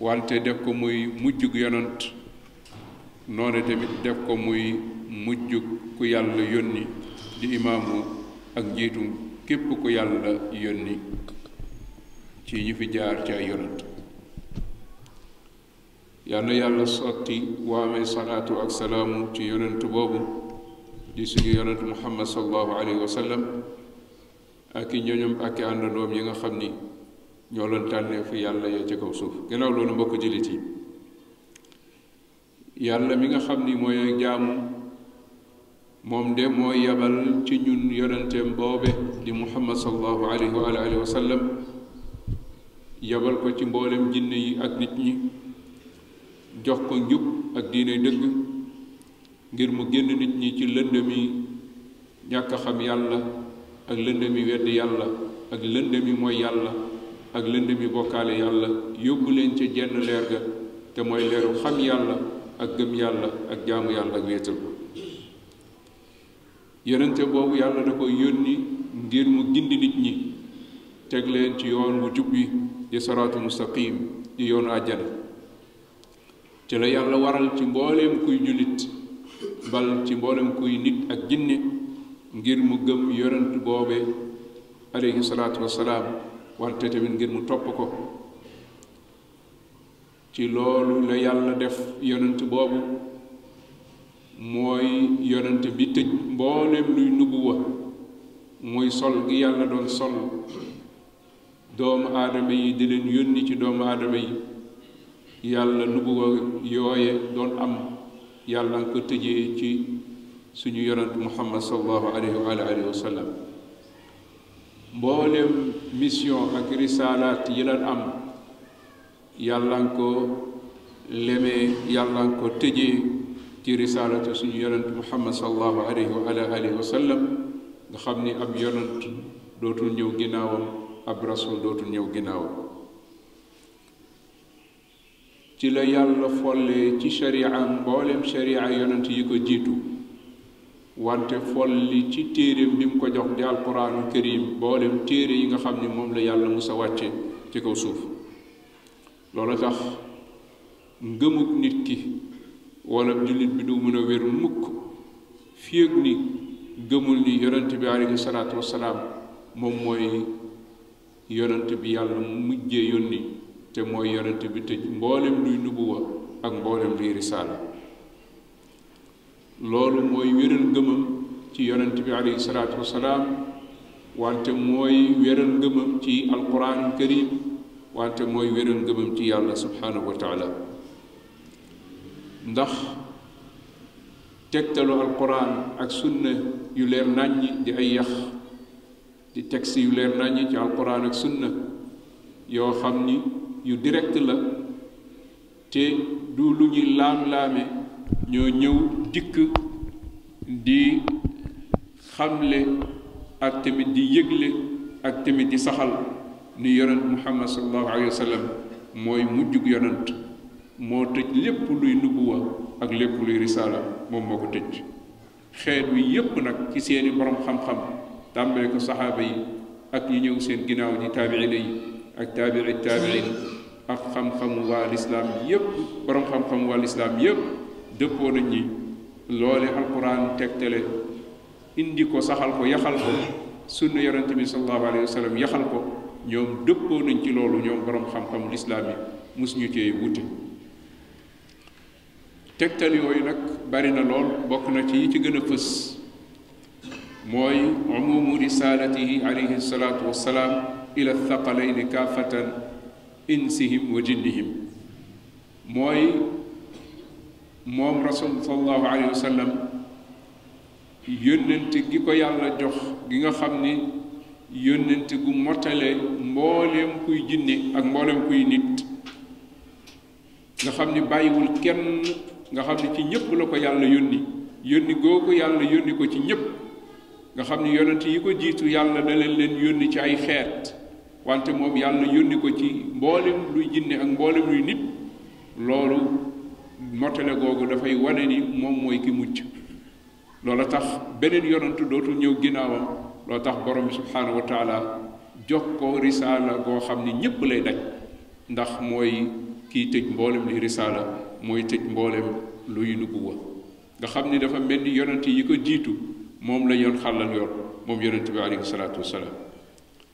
wante def ko muy mujjug yonant noonu tamit def ko muy mujjug ku yàlla yónni di imaamu ak njiitum képp ku yàlla yónni ci ñu fi jaar ci ay yonant yal na yàlla sotti waame salaatu ak salaamu ci yonant boobu di suñu yonant muhammad sallallahu alayhi wa sallam ak i ñoñam ak i àndandoom yi nga xam ni ñoo doon tànnee fu yàlla ya ci kaw suuf gannaaw loolu mbokk jullit yi yàlla mi nga xam ni mooy jaamu moom de mooy yabal ci ñun yonenteem boobe di muhammad sallallahu alayhi wa alihi wa sallam yabal ko ci mboolem jinne yi ak nit ñi jox ko njub ak diine dëgg ngir mu génn nit ñi ci lëndëmi ñàkk xam yàlla ak lëndëmi wedd yàlla ak lëndëmi mooy yàlla ak lëndëmi bokkaale yàlla yóbbu leen ca jenn leer ga te mooy leeru xam yàlla ak gëm yàlla ak jaamu yàlla ak wéetal ko yonente boobu yàlla da ko yónni ngir mu gindi nit ñi teg leen ci yoon wu jub wi di saraatu mustaqim di yoonu àjjana te la yàlla waral ci mbooleem kuy jullit bal ci mbooleem kuy nit ak jinne ngir mu gëm yonent boobe aleyhi salaatu wassalaam wante tamit ngir mu topp ko ci loolu la yàlla def yonent boobu mooy yonent bi tëj mbooleem luy nubuwa muy sol gi yàlla doon sol doomu aadama yi di leen yónni ci doomu aadama yi yàlla nu bu yooye doon am yàlla nga ko tëjee ci suñu yonent muhammad sallallahu alayhi wa alihi wa sallam mboolem mission ak risalaat yi lan am yàlla nga ko lemee yàlla nga ko tëjee ci risaalatu suñu yonent muhammad sallallahu alayhi wa ala alihi wa sallam nga xam ni ab yonent dootul ñëw ginnaawam ab rasul dootul ñëw ginnaawam ci la yàlla follee ci shari'am mboolem shari'a yonent yi ko jiitu wante xool li ci téeréem bi mu ko jox di alquraanu karim boolem téere yi nga xam ni moom la yàlla musa wàcce ci kaw suuf loolu tax ngëmug nit ki wala jullit bi du mën a wér mukk fii ak ni gëmul ni yonent bi alayhi salaatu wasalaam moom mooy yonent bi yàlla mujjee yónni te mooy yonent bi tëj mboolem luy nubuwa ak mboolem luy risaala loolu mooy wéral ngëmam ci yonent bi alayhi salaatu wasalaam wante mooy wéral ngëmam ci alquran karim wante mooy wéral ngëmam ci yàlla subhanahu wa taala ndax tegtalu alquran ak sunna yu leer nàññi di ay yax di texte yu leer nàññi ci alquran ak sunna yoo xam ni yu direct la te du lu ñuy laam-laame ñoo ñëw dikk di xamle ak tamit di yëgle ak tamit di saxal ni yonent muhammad sallallahu alayhi wa sallam mooy mujjug yonent moo tëj lépp luy nubuwa ak lépp luy risaala moom moo ko tëj xeet wi yépp nag ci seeni borom xam-xam tàmbale ko saxaaba yi ak ñu ñëw seen ginnaaw di taabiina yi ak taabii taabiin ak xam-xamu waa lislaam yépp borom xam-xamu waa lislaam yépp dëppoo nañ ñi loole alquran tegtale indi ko saxal ko yaxal ko sunna yonent bi sallallahu alayhi wa sallam yaxal ko ñoom dëppoo nañ ci loolu ñoom borom xam-xamu lislaam yi mosuñu cee wute tegtal yooyu nag bari na lool bokk na ci yi ci gën a fës mooy umumu risalatihi alayhi salaatu wassalaam ila thaqalayni kaafatan insihim wa jinnihim mooy moom rasul sallallahu alayhi wa sallam yónnente gi ko yàlla jox gi nga xam ni yónnente gu mottale mbooleem kuy jinne ak mbooleem kuy nit nga xam ni bàyyiwul kenn nga xam ni ci ñëpp la ko yàlla yónni yónni googu yàlla yónni ko ci ñëpp nga xam ni yonent yi ko jiitu yàlla da leen leen yónni ci ay xeet wante moom yàlla yónni ko ci mboolem luy jinne ak mboolem luy nit loolu motale googu dafay wane ni moom mooy ki mucc loola tax beneen yonantu dootul ñëw ginnaawam loo tax borom bi subhaanahu wa taala jox ko risaala goo xam ni ñépp lay daj ndax mooy kiy tëj mboolem li risaala mooy tëj mboolem luy nubuwa nga xam ni dafa mel ni yonent yi ko jiitu moom la yoon xàllal yoon moom yonent bi alayhi salaatu wasalaam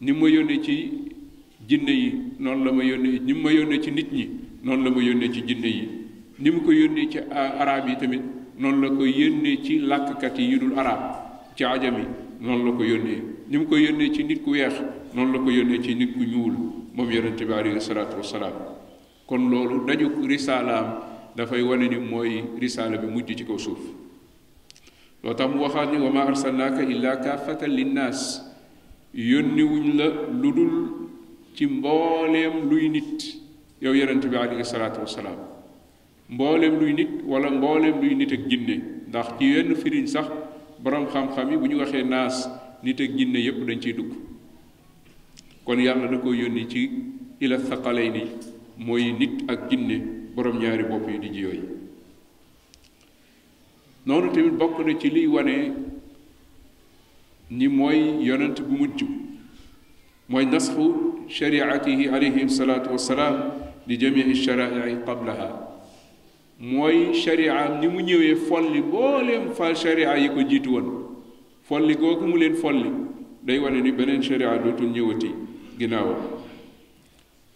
ni ma yónnee ci jinne yi noonu la ma yónnee ni ma yónnee ci nit ñi noonu la ma yónnee ci jinne yi ni mu ko yónnee ci araab yi tamit noonu la ko yónnee ci làkkat yi yu dul araab ci ajam yi noonu la ko yónnee ni mu ko yónnee ci nit ku weex noonu la ko yónnee ci nit ku ñuul moom yonente bi alayhi salaatu wasalaam kon loolu daju risaalaam dafay wane ni mooy risaala bi mujj ci kaw suuf loo tax mu waxaat ni wa ma arsalnaaka illa kaafatan linnaas yónni wuñ la lu dul ci mbooleem luy nit yow yonent bi alayhi salaatu wasalaam mbooleem luy nit wala mbooleem luy nit ak jinne ndax ci yenn firiñ sax boroom xam-xam yi bu ñu waxee naas nit ak jinne yépp dañ ciy dugg kon yàlla da ko yónni ci ila saqalay ni mooy nit ak jinne borom ñaari bopp yu dijj yooyu noonu tamit bokk na ci liy wane ni mooy yonent bu mujj mooy nasxu shariatihi alayhi salaatu wassalaam li jamii sharaai qablaha mooy sharia ni mu ñëwee folli booleem fa sharia yi ko jiitu woon folli googu mu leen folli day wane ni beneen sharia dootul ñëwati ginnaawam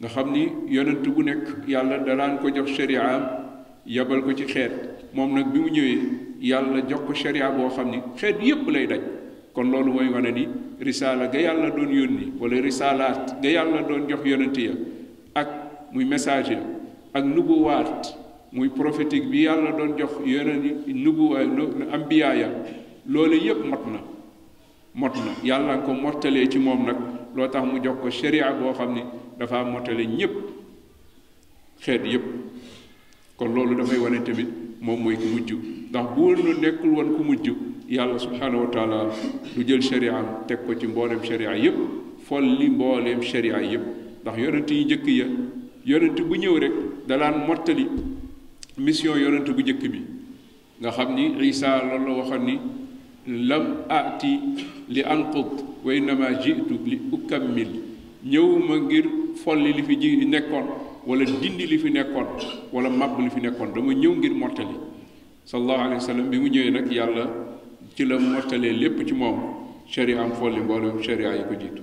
nga xam ni yonent bu nekk yàlla dalaan ko jox shariaam yabal ko ci xeet moom nag bi mu ñëwee yàlla jox ko sharia boo xam ni xeet yépp lay daj kon loolu mooy wane ni risaala ga yàlla doon yónni wala risaalaat ga yàlla doon jox yonent ya ak muy messager ak nubuwaat muy prophétique bi yàlla doon jox yeneen nubuwa ambiyaaya loolu yépp mot na mot na yàlla nga ko mottalee ci moom nag loo tax mu jox ko sharia boo xam ni dafa mottale ñépp xeet yépp kon loolu dafay wane tamit moom mooy ku mujj ndax bu woon nekkul woon ku mujj yàlla subhaanahu wa taala du jël shari'am teg ko ci mbooleem shari'a yépp fol li mbooleem shari'a yépp ndax yonent yi njëkk ya yonent bu ñëw rek dalaan mottali mission yonent bu njëkk bi nga xam ni isa loolu la waxoon ni lam aati li anqud wa innama jitu li ukammil ñëw ma ngir folli li fi ji nekkoon wala dindi li fi nekkoon wala màbb li fi nekkoon dama ñëw ngir mottali sallallahu alayhi wa sallam bi mu ñëwee nag yàlla ci la mottalee lépp ci moom sharia am folli mboolem sharia yi ko jiitu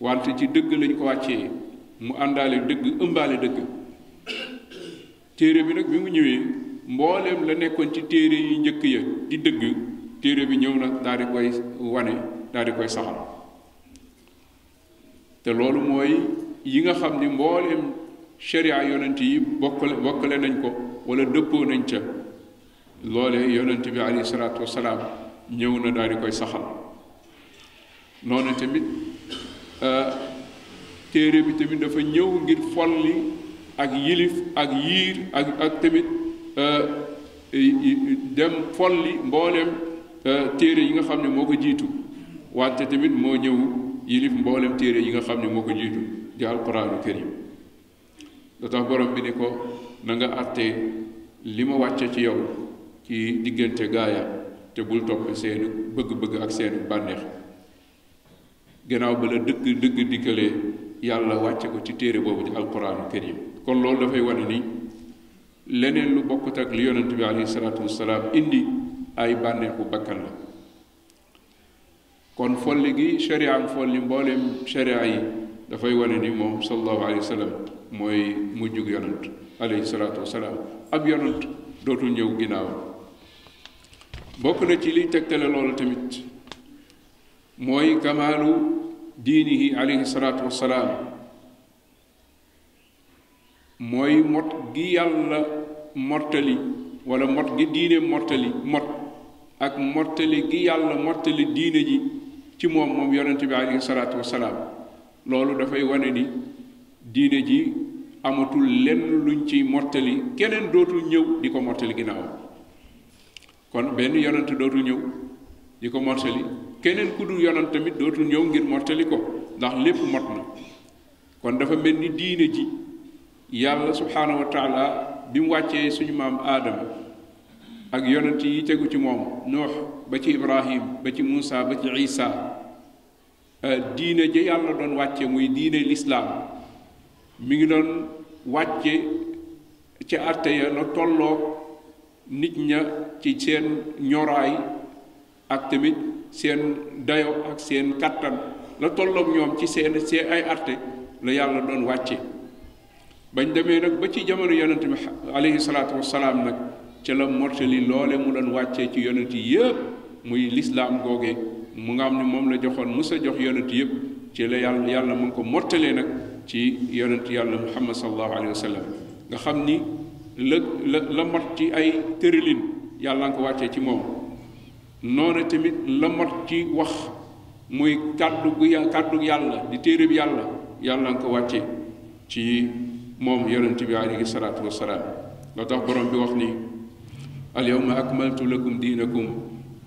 wante ci dëgg lañ ko wàccee mu àndaale dëgg ëmbaale dëgg téere bi nag bi mu ñëwee mbooleem la nekkoon ci téere yi njëkk ya di dëgg téere bi ñëw na daal di koy wane daal di koy saxal te loolu mooy yi nga xam ni mbooleem sharia yonent yi bokkale bokkale nañ ko wala dëppoo nañ ca loole yonent bi alayhi salaatu wasalaam ñëw na daal di koy saxal noonu tamit euh, téere bi tamit dafa ñëw ngir folli ak yilif ak yiir ak ak tamit euh, dem folli mboolem euh, téere yi nga xam ne moo ko jiitu wante tamit moo ñëw yilif mboolem téere yi nga xam ne moo ko jiitu di alquraanu karim lu tax borom bi ni ko na nga àtte li ma wàcce ci yow ci diggante gaaya te bul topp seenu bëgg-bëgg ak seenu bànneex gannaaw ba la dëgg dëgg dikkalee yàlla wàcce ko ci téere boobu di alquraanu karim kon loolu dafay wane ni leneen lu bokkut ak li yonent bi alayhi salaatu wasalaam indi ay bànneexu bakkan la kon folli gi shariam folli mbooleem sharia yi dafay wane ni moom sallallahu alayhi wa sallam mooy mujjug yonant alayhi salaatu wasalaam ab yonant dootul ñëw ginnaaw bokk na ci liy tegtale loolu tamit mooy kamaalu diinihi alayhi salaatu wasalaam mooy mot gi yàlla mottali wala mot gi diine mottali mot ak mottali gi yàlla mottali diine ji ci moom moom yonente bi alayhi salaatu wasalaam loolu dafay wane ni diine ji amatul lenn luñ ciy mottali keneen dootul ñëw di ko mottali ginnaaw kon benn yonent dootul ñëw di ko mortali keneen ku dul yonent tamit dootul ñëw ngir mortali ko ndax lépp mot na kon dafa mel ni diine ji yàlla subhaanahu wa taala bi mu wàccee suñu maam aadama ak yonent yi tegu ci moom noox ba ci ibrahim ba ci muusa ba ci isa euh, diine ja yàlla doon wàcce muy diine lislaam mi ngi doon wàcce ca àtte ya na tolloog nit ña ci seen ñoraay ak tamit seen dayo ak seen kàttan la tolloog ñoom ci seen see ay arte la yàlla doon wàcce bañ demee nag ba ci jamono yonent bi alayhi salaatu wasalaam nag ca la mortali loole mu doon wàccee ci yonent yi yëpp muy lislaam googe mu nga xam ne moom la joxoon musa jox yonent yëpp ci la yàlla yàlla mu ngi ko mottalee nag ci yonent yàlla muhammad sallallahu alayhi wa sallam nga xam ni la la la mat ci ay tërëlin yàlla nga ko wàccee ci moom noonu tamit la mat ci wax muy kàddu gu kàddu yàlla di téereb yàlla yàlla nga ko wàccee ci moom yonent bi alayhi salaatu wasalaam loo tax borom bi wax ni alyawma akmaltu lakum diinakum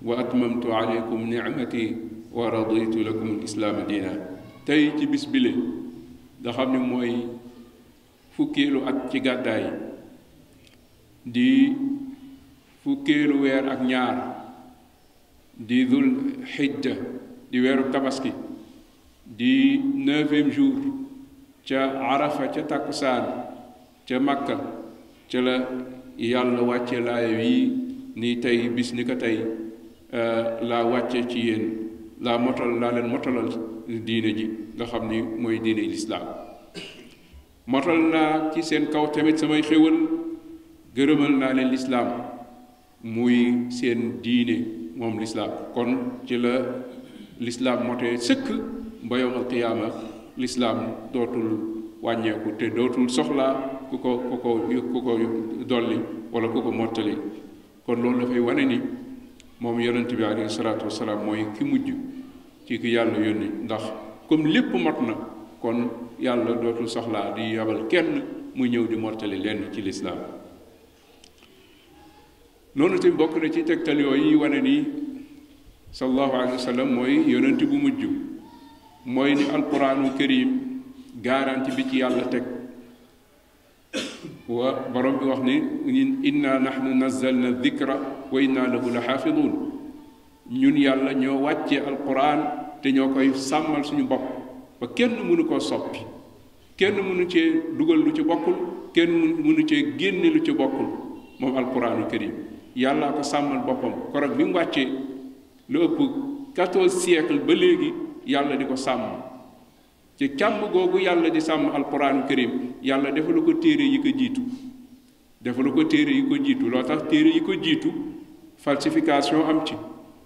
wa atmamtu alaykum nicmati wa raditu lakum alislaama diina tey ci bis bile nga xam ne mooy fukkeelu at ci gàddaay di fukkeelu weer ak ñaar di dul xijja di weeru tabaski di neuvième jour ca arafa ca takkusaan ca makka ca la yàlla wàcce laaya yi ni tey bis ni ko tey euh, laa wàcce ci yéen laa motal laa leen motalal diine ji nga xam ni mooy diine lislaam matal naa ci seen kaw tamit samay xéwal gërëmal naa leen lislaam muy seen diine moom lislaam kon ci la lislaam motee sëkk ba yowmal qiyaama lislaam dootul wàññeeku te dootul soxlaa ku ko ku ko ku ko dolli wala ku ko mottali kon loolu dafay wane ni moom yonent bi alayhi salaatu wasalaam mooy ki mujj ci ki yàlla yónni ndax comme lépp mat na kon yàlla dootul soxlaa di yabal kenn mu ñëw di mortali lenn ci lislaam noonu te bokk na ci tegtal yooyu yi wane ni sallallahu alayhi wa sallam mooy yonent bu mujj mooy ni alquraanu karim garanti bi ci yàlla teg wa borom bi wax ni ñun inna nahnu nazzalna dhikra wa inna lahu la xaafidun ñun yàlla ñoo wàccee alquran te ñoo koy sàmmal suñu bopp ba kenn mënu koo soppi kenn mënu cee dugal lu ci bokkul kenn mënu cee génne lu ci bokkul moom alquranu karim yàllaa ko sàmmal boppam korog bi mu wàccee lu ëpp 14 siècle ba léegi yàlla di ko sàmm ci càmm googu yàlla di sàmm alquraanu karim yàlla defalu ko téere yi ko jiitu defalu ko téere yi ko jiitu loo tax téere yi ko jiitu falsification am ci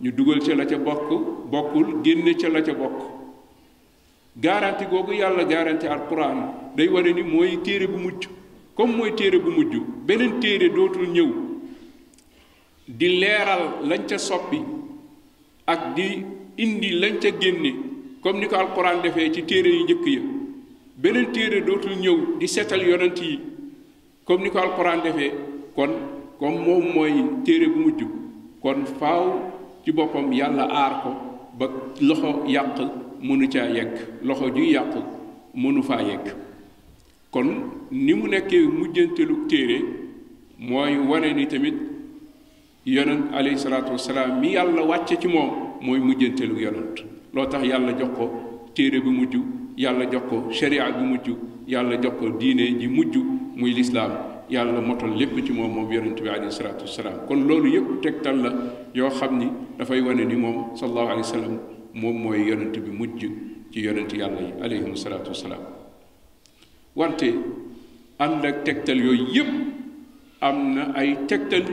ñu dugal ca la ca bokk bokkul génne ca la ca bokk garanti googu yàlla garanti alquran day wane ni mooy téere bu mujj comme mooy téere bu mujj beneen téere dootul ñëw di leeral lañ ca soppi ak di indi lañ ca génne comme ni ko alquran defee ci téere yu njëkk ya beneen téere dootul ñëw di seetal yonent yi comme ni ko alquran defee kon comme moom mooy téere bu mujj kon faaw ci boppam yàlla aar ko ba loxo yàq mënu caa yegg loxo juy yàq mënu faa yegg kon ni mu nekkee mujjanteelu téere mooy wane ni tamit yonent alayhi salaatu wasalaam mi yàlla wàcce ci moom mooy mujjanteelu yonent loo tax yàlla jox ko téere bi mujj yàlla jox ko sharia bi mujj yàlla jox ko diine ji mujj muy lislaam yàlla motal lépp ci moom moom yonent bi alayhi salaatu wasalaam kon loolu yëpp tegtal la yoo xam ni dafay wane ni moom sallallahu alayhi wa sallam moom mooy yonent bi mujj ci yonent yàlla yi alayhim salaatu wasalaam wante ànd ak tegtal yooyu yëpp am na ay tegtal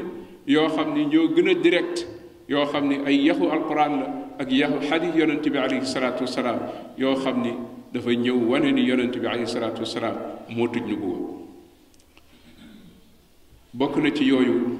yoo xam ni ñoo gën a direct yoo xam ni ay yaxu alquran la ak yaxu xadis yonent bi alayhi salaatu wasalaam yoo xam ni dafa ñëw wane ni yonent bi alayhi salaatu wasalaam moo tuj nu bokk na ci yooyu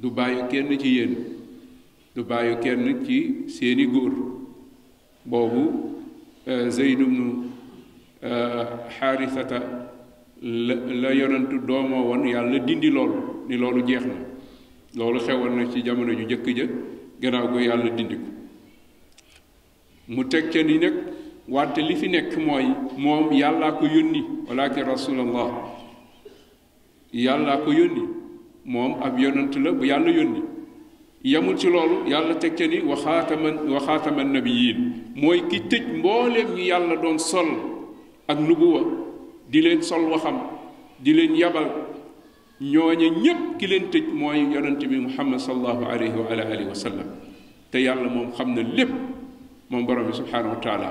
du bàyyi kenn ci yéen du bàyyi kenn ci seeni góor boobu euh, Zayd ibnu Xaarisata euh, la la yonentu doomoo woon yàlla dindi loolu ni loolu jeex na loolu xewoon na ci jamono ju jëkk ja gannaaw ko yàlla dindi ko mu teg ca ni nag wante li fi nekk mooy moom yàllaa ko yónni walakin rasulallah yàllaa ko yónni moom ab yonant la bu yàlla yónni yamul ci loolu yàlla teg ca ni waxaataman waxaataman nabiyiin mooy ki tëj mbooleem ñu yàlla doon sol ak nubuwa di leen sol waxam di leen yabal ñooñe ñépp ki leen tëj mooy yonent bi muhammad sallallahu alayhi wa ala alihi wa sallam te yàlla moom xam na lépp moom borom bi subhanahu wa taala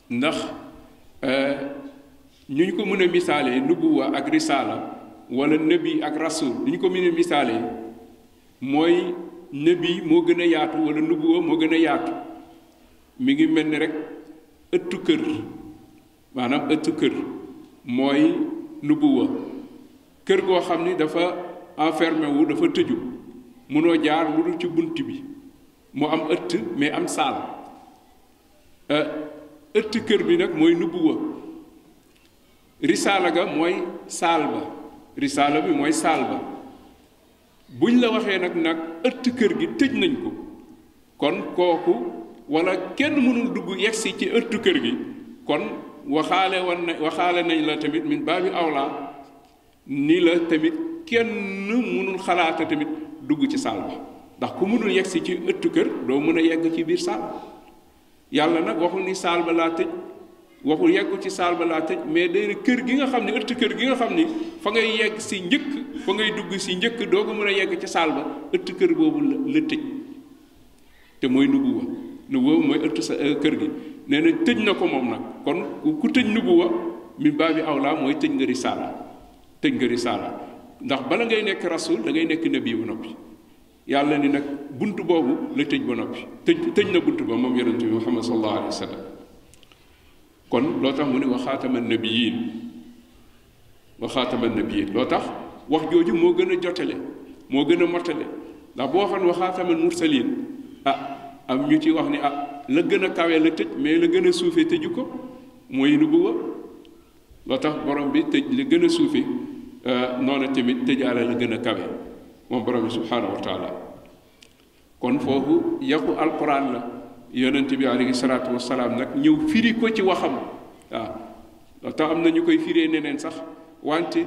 ndax euh, ñu ñu ko mën a misaalee nubuwa ak risaala wala nëbi ak rasul ñu ko mën a misaalee mooy nëbi moo gën a yaatu wala nubuwa moo gën a yaatu mi ngi mel ni rek ëttu kër maanaam ëttu kër mooy nubuwa kër goo xam ni dafa enfermé wu dafa tëju mënoo jaar lu dul ci bunt bi mu am ëtt mais am saal euh, ëtt kër bi nag mooy nubuwa risaala ga mooy saal ba risaala bi mooy saal ba buñ la waxee nag nag ëtt kër gi tëj nañ ko kon kooku wala kenn mënul dugg yegsi ci ëtt kër gi kon waxaale woon na waxaale nañ la tamit min baabi awlaa ni la tamit kenn mënul xalaata tamit dugg ci saal bi ndax ku mënul yegg si ci ëttu kër doo mën a yegg ci biir saal yàlla nag waxul ni saal ba laa tëj waxul yeggu ci saal ba laa tëj mais day kër gi nga xam ne ëtt kër gi nga xam ni fa ngay yegg si njëkk fa ngay dugg si njëkk doo ko mën a yegg ci saal ba ëtt kër boobu la la tëj te mooy nubuwa nubuwa mooy ëttu sa euh, kër gi nee na tëj na ko moom nag kon ku tëj nubuwa min baabi awla mooy tëj nga risaala tëj nga risaala ndax bala ngay nekk rasul da ngay nekk nabi ba noppi yàlla ni nag bunt boobu la tëj ba noppi tëj tëj na bunt ba moom yonente bi muhammad sallallahu alayhi wa sallam kon loo tax mu ne wa xaatama nabiyiin wa xaatama nabiyiin loo tax wax jooju moo gën a jotale moo gën a mottale ndax boo waxoon wa xaatama mursaliin ah am ñu ci wax ni ah la gën a kawee la tëj mais la gën a suufee tëju ko mooy nubuwa loo tax borom bi tëj la gën a suufee euh, noonu tamit tëjaale la gën a kawe moom borom bi subhaanahu wa kon foofu yàqu alquran la yonent bi alayhi salaatu wasalaam nag ñëw firi ko ci waxam waaw tax am na ñu koy firee neneen sax wante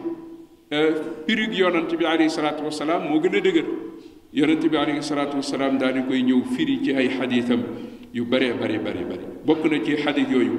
euh, pirig yonent bi alayhi salaatu wasalaam moo gën a dëgër yonent bi alayhi salaatu wasalaam daal di koy ñëw firi ci ay xadiitam yu baree bari bari bari bokk na ci xadiit yooyu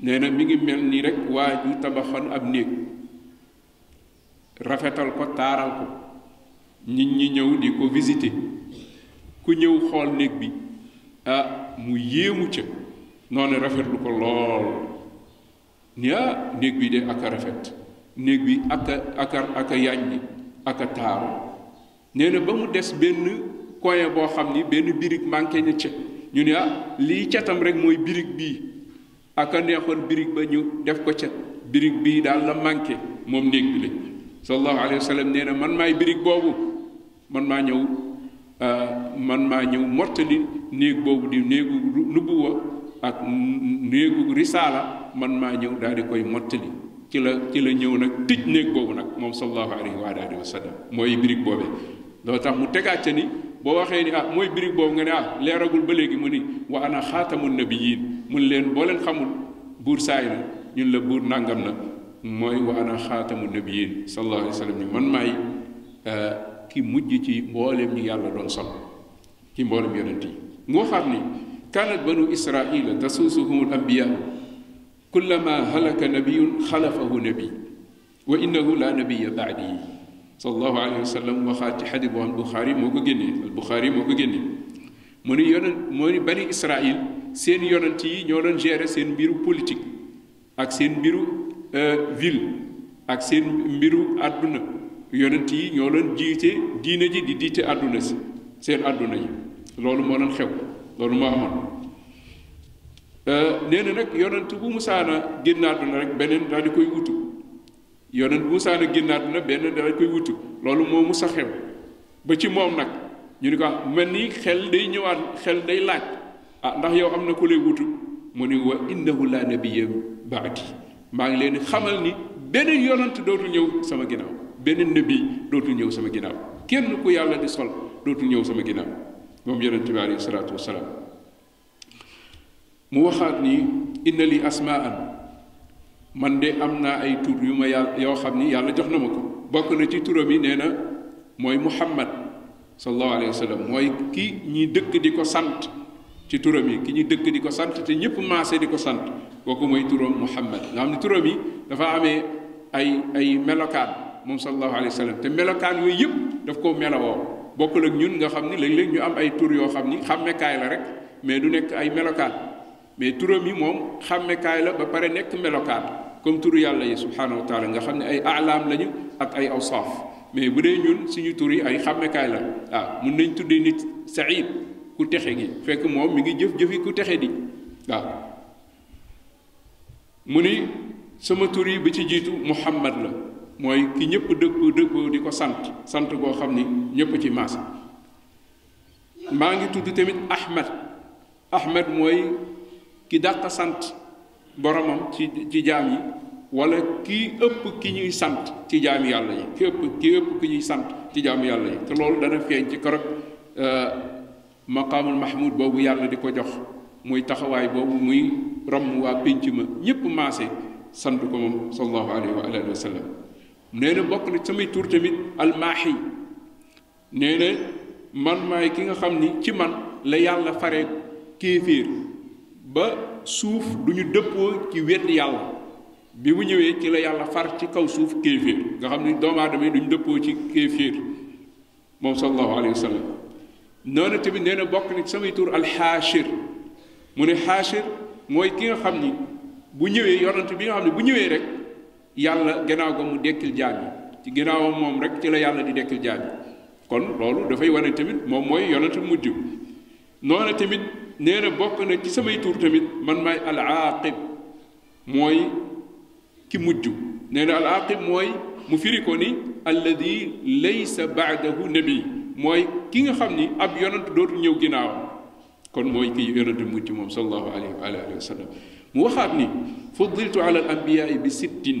nee na mi ngi mel ni rek waa ju tabaxoon ab néeg rafetal ko taaral ko nit ñi ñëw di ko visiter ku ñëw xool néeg bi ah mu yéemu ca noonu rafetlu ko lool ni ah néeg bi de ak a rafet néeg bi ak a ak a ak a yàññi ak a taaru nee na ba mu des benn coin boo xam ni benn birig manqué na ca ñu ne ah lii catam rek mooy birig bii aka neexoon birig ba ñu def ko ca birig bii daal la manqué moom néeg bi la sallallahu alayhi wa sallam nee na man maay birig boobu man maa ñëw euh, man maa ñëw mottali néeg boobu di néegu nubuwa ak néegu risaala man maa ñëw daal di koy mottali ci la ci la ñëw nag tëj néeg boobu nag moom sallallahu alayhi wa alihi wa sallam mooy birig boobee loolu tax mu tegaat ca ni boo waxee ni ah mooy birig boobu nga ne ah leeragul ba léegi mu ni wa ana xaatamu nabiyin mun leen boo leen xamul buur saay na ñun la buur nàngam na mooy wa ana xaatamu nabiyin sallallahu alayhi wa sallam ni man maay euh, ki mujj ci mbooleem ñi yàlla doon sol ci mboolem yonent yi moo xam ni kaanat banu israila tasuusuhumul ambiyaa kullama halaka nabiyun xalafahu nabi wa innahu la nabiya baadi sallallahu alayhi wa sallam waxaat ci xadis boo xam Buxaari moo ko génnee al Buxaari moo ko génnee mu ni yonent moo ni bani Israil seen yonent yi ñoo doon gérer seen mbiru politique ak seen mbiru euh, ville ak seen mbiru àdduna yonent yi ñoo doon jiite diine ji di diite àdduna si seen àdduna yi loolu moo doon xew loolu moo amoon euh, nee na nag yonent bu musaana génn àdduna rek beneen daal di koy wutu yonent bu musaana génn àdduna beneen daal di koy wutu loolu moo musa xew ba ci moom nag ñu ni ko ah, mel ni xel day ñëwaat xel day laaj ah ndax yow am na ku lay wutu mu ni wa innahu la nabiyya baadi maa ngi leen xamal ni beneen yonent dootu ñëw sama ginnaaw beneen nabi dootu ñëw sama ginnaaw kenn ku yàlla di sol dootu ñëw sama ginnaaw moom yonent bi alayhi salaatu wasalaam mu waxaat ni inna li asmaan man de am naa ay tur yu ma yàlla yoo xam ni yàlla jox na ma ko bokk na ci turam yi nee na mooy muhammad sallallahu alayhi wa sallam mooy ki ñi dëkk di ko sant ci turam yi ki ñi dëkk di ko sant te ñëpp maase di ko sant kooku mooy turam muhammad nga xam ne turam yi dafa amee ay ay melokaan moom sallallahu alayhi wa sallam te melokaan yooyu yëpp daf koo melawoo bokkul ak ñun nga xam ni léeg-léeg ñu am ay tur yoo xam ni xàmmekaay la rek mais du nekk ay melokaan mais turam yi moom xàmmekaay la ba pare nekk melokaan comme turu yàlla yi subhanahu wa taala nga xam ne ay alaam lañu ak ay awsaaf mais bu dee ñun suñu tur yi ay xàmmekaay la waaw mun nañ tuddee nit saïd ku texe gi fekk moom mi ngi jëf jëfi ku texe di waaw mu ni sama tur yi bi ci jiitu muhammad la mooy ki ñëpp dëkk dëkk di ko sant sant koo xam ni ñëpp ci maas maa ngi tudd tamit ahmad ahmad mooy ki dàq sant boromam ci ci jaam yi wala ki ëpp ki ñuy sant ci jaam yàlla yi ki ëpp ki ëpp ki ñuy sant ci jaam yàlla yi te loolu dana feeñ ci korog euh, maqaamul mahmud boobu yàlla di ko jox muy taxawaay boobu muy ramm waa pénc ma ñépp maase sant ko moom sallallahu alayhi wa alihi wa sallam nee na bokk na samay tur tamit almaahi nee na man maay ki nga xam ni ci man la yàlla fare kéeféer ba suuf du ñu dëppoo ci wedd yàlla bi mu ñëwee ci la yàlla far ci kaw suuf kéeféer nga xam ni doomu aadama yi du ñu dëppoo ci kéeféer moom sallallahu alayhi wa sallam noonu tamit nee na bokk na ci samay tur alxaashir mu ne xaashir mooy ki nga xam ni bu ñëwee yonent bi nga xam ne bu ñëwee rek yàlla gannaaw ga mu dekkil jaam yi ci gannaawam moom rek ci la yàlla di dekkil jaam yi kon loolu dafay wane tamit moom mooy yonent bu mujj noonu tamit nee na bokk na ci samay tur tamit man maay al aaqib mooy ki mujj nee na al aqib mooy mu firi ko ni alladi laysa baadahu nabi mooy ki nga xam ni ab yonent dootul ñëw ginnaaw kon mooy ki yonent mujj moom sallallahu alayhi wa alihi wa sallam mu waxaat ni fuddiltu ala al anbiyaai bi sittin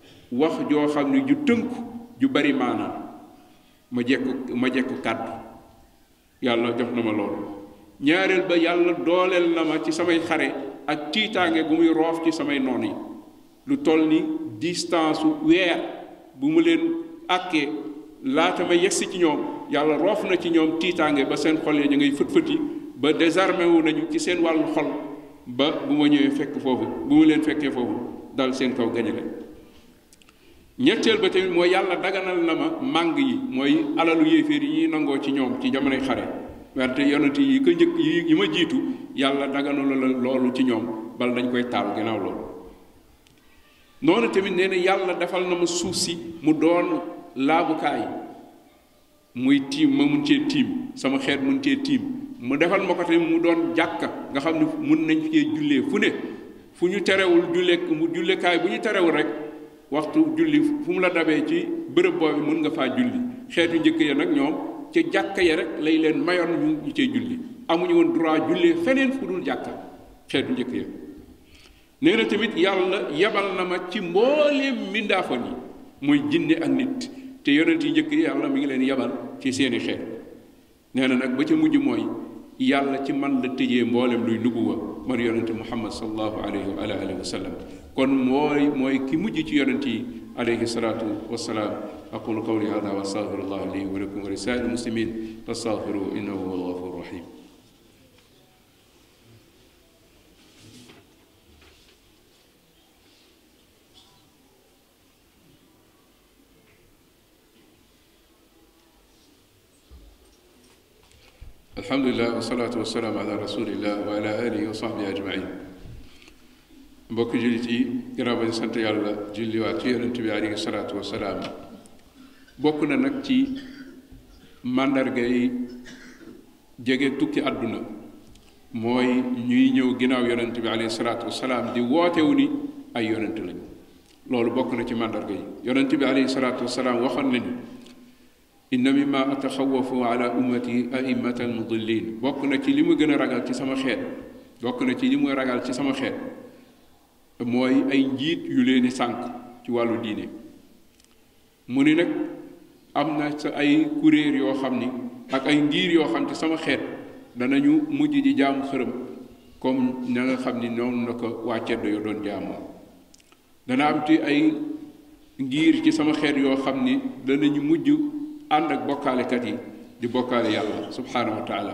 wax joo xam ne ju tënku ju bari maanaam ma jekku ma jekku kàddu yàlla jox na ma loolu ñaareel ba yàlla dooleel na ma ci samay xare ak tiitaange gu muy roof ci samay noon yi lu toll ni distance weer bu mu leen àkkee laata ma yegsi ci ñoom yàlla roof na ci ñoom tiitaange ba seen xol ya ñu ngay fët-fëti ba désarmé wu nañu ci seen wàllu xol ba bu ma ñëwee fekk foofu bu ma leen fekkee foofu dal seen kaw gañe leen ñetteel ba tamit mooy yàlla daganal na ma màng yi mooy alalu yéeféer yi ñuy nangoo ci ñoom ci jamonoy xare wante yonent yi ko njëkk yi ma jiitu yàlla daganal la loolu ci ñoom bal dañ koy taal gannaaw loolu noonu tamit nee na yàlla defal na ma suuf si mu doon laabukaay muy tiim ma mun cee tiim sama xeet mun cee tiim mu defal ma ko tamit mu doon jàkka nga xam ne mun nañ cee jullee fu ne fu ñu terewul jullee mu jullekaay bu ñu terewul rek waxtu julli fu mu la dabee ci bërëb boobu mun nga faa julli xeetu njëkk ya nag ñoom ca jàkka ya rek lay leen mayoon ñu ñu cee julli amuñu woon droit jullee feneen fu dul jàkka xeetu njëkk ya nee na tamit yàlla yabal na ma ci mbooleem mbindaafon yi mooy jinne ak nit te yonent yi njëkk yàlla mi ngi leen yabal ci seeni xeet nee na nag ba ca mujj mooy yàlla ci man la tëjee mboolem luy nubuwa man yonent muhammad sallallahu alayhi wa alihi wa sallam kon mooy mooy ki mujj ci yonent yi alayhi salaatu wasalaam aqulu qawli hada wa astaghfirullah li wa lakum wa lisaa'il muslimin fastaghfiruhu innahu huwal ghafurur rahim alhamdulilah wasalaatu wasalaam ala rasulillah wa ala alihi wa sahbi ajmain mbokk jullit yi ginnaaw ba ñu sant yàlla julliwaat ci yonent bi alayhi salaatu wasalaam bokk na nag ci màndarga yi jege tukki àdduna mooy ñuy ñëw ginnaaw yonent bi alayhi salaatu wasalaam di wootewu ni ay yonent lañu loolu bokk na ci màndarga yi yonent bi alayhi salaatu wasalaam waxoon nañu inna mimma ataxawafu ala ummati aimata almudillin bokk na ci li ma gën a ragal ci sama xeet bokk na ci li ma ragal ci sama xeet mooy ay njiit yu leen di sànq ci wàllu diine mu ni nag am na sa ay kuréel yoo xam ni ak ay ngir yoo xam ci sama xeet danañu mujj ji jaamu xërëm comme na nga xam ni noonu la ko waa ceddo yo doon jaamoo dana am ci ay ngir ci sama xeet yoo xam ni danañu mujj ànd ak bokkaalekat yi di bokkaale yàlla subhaanahu wa taala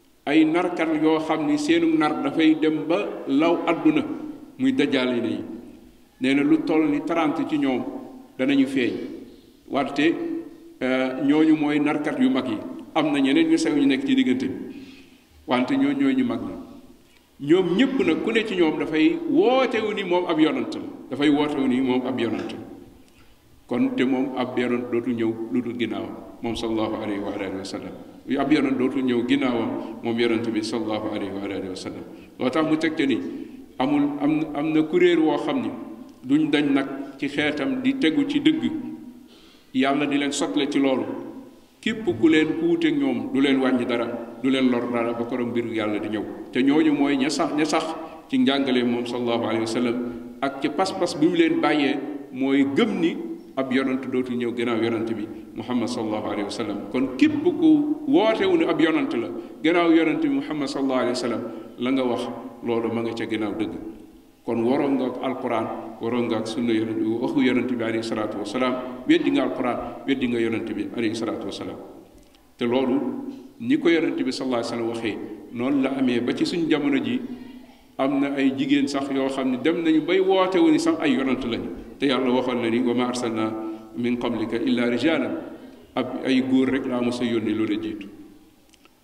ay narkat yoo xam ni seenu nar dafay dem ba law àdduna muy dajjaal yi day nee na lu toll ni trente ci ñoom danañu feeñ wante euh, ñooñu mooy narkat yu mag yi am na ñeneen ñu sew ñu nekk ci diggante bi wante ñoo ñooy ñu mag ñi ñoom ñëpp nag ku ne ci ñoom dafay wootewu ni moom ab yonantam dafay wootewu ni moom ab yonantam kon te moom ab yonant dootu ñëw lu dul ginnaawam moom sallallahu alayhi wa alihi wa sallam ab yonant dootu ñëw ginnaawam moom yonant bi sallallahu alayhi wa alihi wa sallam loo tax mu teg te ni amul am am na kuréel woo xam ni duñ dañ nag ci xeetam di tegu ci dëgg yàlla di leen sotle ci loolu képp ku leen ku wuteeg ñoom du leen wàññi dara du leen lor dara ba korom mbiru yàlla di ñëw te ñooñu mooy ña sax ña sax ci njàngale moom sallallahu alayhi wa sallam ak ci pas-pas bi mu leen bàyyee mooy gëm ni ab yonant dootul ñëw gannaaw yonant bi muhammad sallallahu alayhi wa sallam kon képp ku woote wu ne ab yonant la gannaaw yonant bi muhammad sallallahu alayhi wa sallam la nga wax loolu ma nga ca gannaaw dëgg kon waroon nga ak alquran waroon nga ak sunna yonent bi waxu yonent bi alayhi salaatu wasalaam weddi nga alquran weddi nga yonent bi alayhi salaatu wasalaam te loolu ni ko yonent bi sallallahu alayhi wasallam waxee noonu la amee ba ci suñu jamono ji am na ay jigéen sax yoo xam ne dem nañu bay woote wu ni sax ay yonent lañu te yàlla waxoon na ni wa ma arsalna min qablika illa rijalan ab ay góor rek laa mos a yónni loola jiitu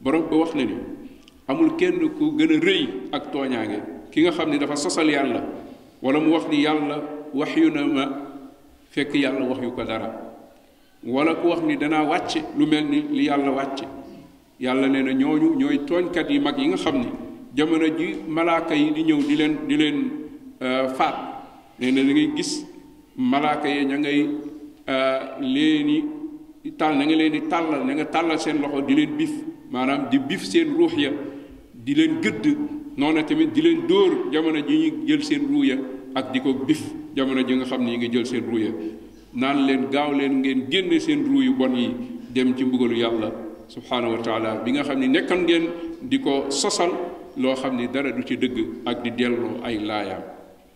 borom ba wax na ni amul kenn ku gën a rëy ak tooñaange ki nga xam ni dafa sosal yàlla wala mu wax ni yàlla wax yu na ma fekk yàlla wax yu ko dara wala ku wax ni danaa wàcce lu mel ni li yàlla wàcce yàlla nee na ñooñu ñooy tooñkat yi mag yi nga xam ni jamono ji malaaka yi di ñëw di leen di leen faat nee na da ngay gis malaaka yi ña ngay euh, leeni tàll na nga leen di tàllal na nga tàllal seen loxo di leen bif maanaam di bif seen ruux ya di leen gëdd noona tamit di leen dóor jamono ji ñu jël seen ruu ya ak di ko bif jamono ji nga xam ne yi nga jël seen ruu ya naan leen gaaw leen ngeen génne seen ruu yu bon yi dem ci mbugalu yàlla subhaanahu wa taala bi nga xam ne nekkan ngeen di ko sosal loo xam ni dara du ci dëgg ak di delloo ay laayaam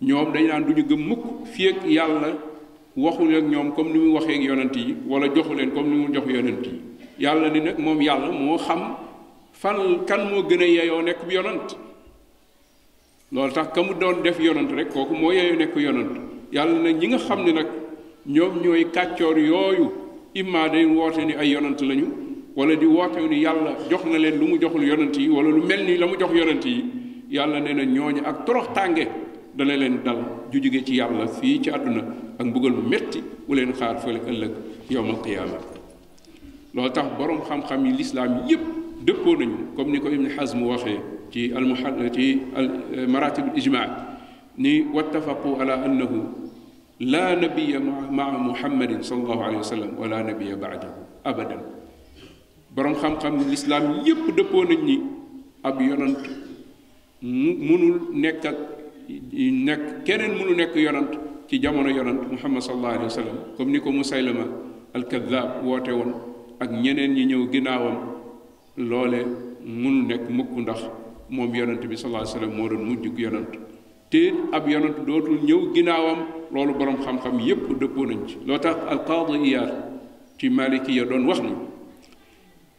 ñoom dañ naan du ñu gëm mukk fii ak yàlla waxu leen ñoom comme ni mu waxee ak yonent yi wala joxu leen comme ni mu jox yonent yi yàlla ni nag moom yàlla moo xam fan kan moo gën a yeyoo nekk bu yonent loolu tax ka mu doon def yonent rek kooku moo yeyoo nekk yonent yàlla na ñi nga xam ne nag ñoom ñooy kàccoor yooyu imma day woote ni ay yonant lañu wala di woote ni yàlla jox na leen lu mu joxul yonant yi wala lu mel ni la mu jox yonant yi yàlla nee na ñooñu ak torox tànge dana leen dal ju jóge ci yàlla fii ci àdduna ak mbugal mu metti mu leen xaar fële ëllëg yowmal qiyaama loolu tax boroom xam-xam yi lislaam yépp dëppoo nañu comme ni ko Ibn Hazm waxee ci al muhad ci al maratib al ijmaa ni wattafaqu ala annahu laa nabiya maa muhammadin sallallahu alayhi wa sallam wala nabiya baadahu abadan boroom xam-xam lislaam yépp dëppoo nañ ni ab yonant mu munul nekk ak nekk keneen munu nekk yonant ci jamono yonant muhammad sallallahu alayhi wa sallam comme ni ko musaylama alkadaab woote woon ak ñeneen ñi ñëw ginnaawam loole munu nekk mukk ndax moom yonant bi sallallahu alayhi wa sallam moo doon mujj yonant te ab yonent dootul ñëw ginnaawam loolu boroom xam-xam yépp dëppoo nañ ci loo tax alqaadi iyaar ci maliki ya doon wax ni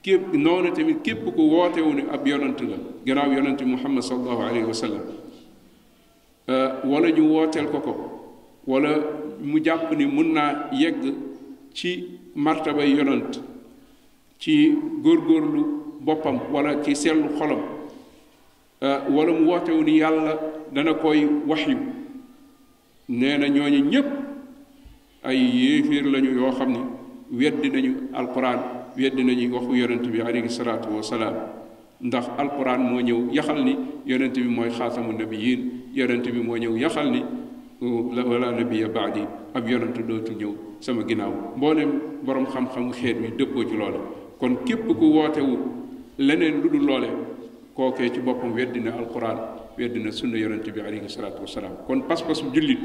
képp noonu tamit képp ku wootewu ne ab yonent la gannaaw yonent muhammad sallallahu alayhi wa sallam euh, wala ñu wooteel ko ko wala mu jàpp ni mun naa yegg ci martabay yonent ci góorgóorlu boppam wala ci seetlu xolam euh, wala mu wootewu ni yàlla dana koy waxyu nee na ñooñu ñépp ay yéeféer lañu yoo xam ne weddi nañu alquran weddi nañu waxu yonent bi alayhi salaatu wasalaam ndax alquran moo ñëw yaxal ni yonent bi mooy xaatamu nabiyin yonent bi moo ñëw yaxal ni la wala nabiya baadi ab yonent dootu ñëw sama ginnaaw mboolem borom xam-xamu xeet wi dëppoo ci loola kon képp ku wootewu leneen lu dul loole kookee ci boppam weddi na alquran weddi na sunna yonent bi alayhi salaatu wasalaam kon pas-pasu jullit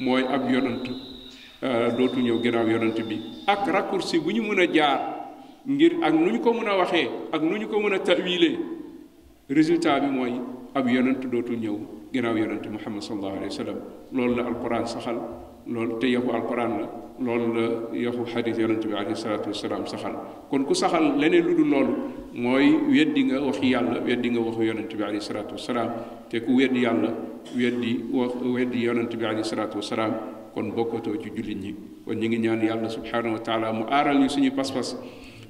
mooy ab yonent euh, dootu ñëw gannaaw yonent bi ak raccourci bu ñu mën a jaar ngir ak nu ñu ko mën a waxee ak nu ñu ko mën a tawilee résultat bi mooy ab yonent dootu ñëw gannaaw yonent muhammad sallallahu alayhi wa sallam loolu la alquran saxal loolu te yaxu alquran la loolu la yaxu xadis yonent bi alayhi salaatu wasalaam saxal kon ku saxal leneen lu dul loolu mooy weddi nga waxi yàlla weddi nga waxu yonent bi alayhi salaatu wasalaam te ku weddi yàlla weddi wax weddi yonent bi alayhi salaatu wasalaam kon bokkatoo ci jullit ñi kon ñu ngi ñaan yàlla subhaanahu wa taala mu aaral ñu suñu pas-pas